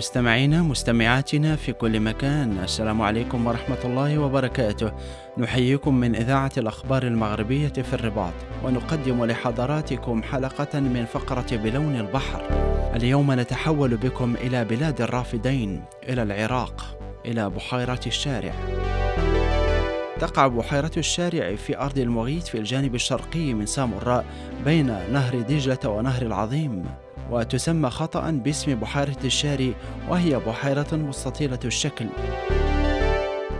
مستمعينا مستمعاتنا في كل مكان. السلام عليكم ورحمة الله وبركاته. نحييكم من إذاعة الأخبار المغربية في الرباط ونقدم لحضراتكم حلقة من فقرة بلون البحر. اليوم نتحول بكم إلى بلاد الرافدين إلى العراق إلى بحيرة الشارع. تقع بحيرة الشارع في أرض المغيث في الجانب الشرقي من سامراء بين نهر دجلة ونهر العظيم. وتسمى خطأ باسم بحيرة الشاري وهي بحيرة مستطيلة الشكل.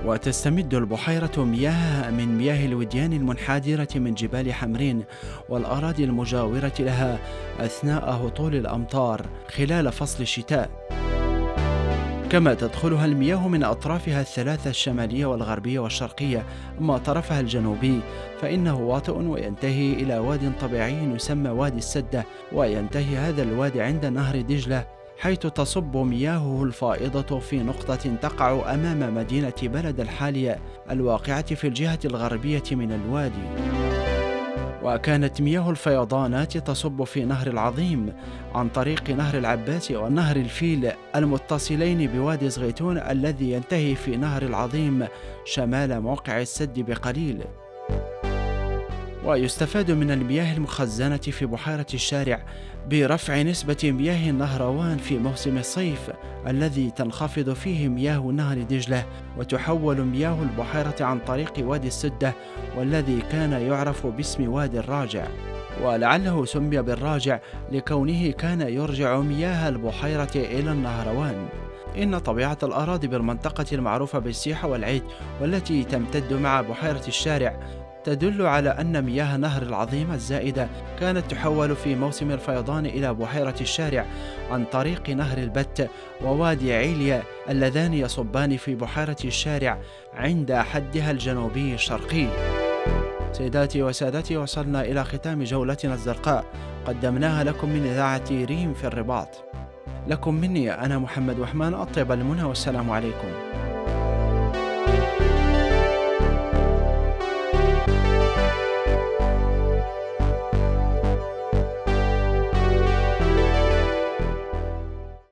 وتستمد البحيرة مياهها من مياه الوديان المنحدرة من جبال حمرين والأراضي المجاورة لها أثناء هطول الأمطار خلال فصل الشتاء. كما تدخلها المياه من أطرافها الثلاثة الشمالية والغربية والشرقية أما طرفها الجنوبي فإنه واطئ وينتهي إلى واد طبيعي يسمى وادي السدة وينتهي هذا الوادي عند نهر دجلة حيث تصب مياهه الفائضة في نقطة تقع أمام مدينة بلد الحالية الواقعة في الجهة الغربية من الوادي. وكانت مياه الفيضانات تصب في نهر العظيم عن طريق نهر العباس ونهر الفيل المتصلين بوادي زغيتون الذي ينتهي في نهر العظيم شمال موقع السد بقليل. ويستفاد من المياه المخزنة في بحيرة الشارع برفع نسبة مياه النهروان في موسم الصيف الذي تنخفض فيه مياه نهر دجلة وتحول مياه البحيرة عن طريق وادي السدة والذي كان يعرف باسم وادي الراجع. ولعله سمي بالراجع لكونه كان يرجع مياه البحيرة إلى النهروان. إن طبيعة الأراضي بالمنطقة المعروفة بالسيحة والعيد والتي تمتد مع بحيرة الشارع تدل على أن مياه نهر العظيم الزائدة كانت تحول في موسم الفيضان إلى بحيرة الشارع عن طريق نهر البت ووادي عيليا اللذان يصبان في بحيرة الشارع عند حدها الجنوبي الشرقي. سيداتي وسادتي وصلنا إلى ختام جولتنا الزرقاء قدمناها لكم من إذاعة ريم في الرباط. لكم مني أنا محمد وحمان أطيب المنى والسلام عليكم.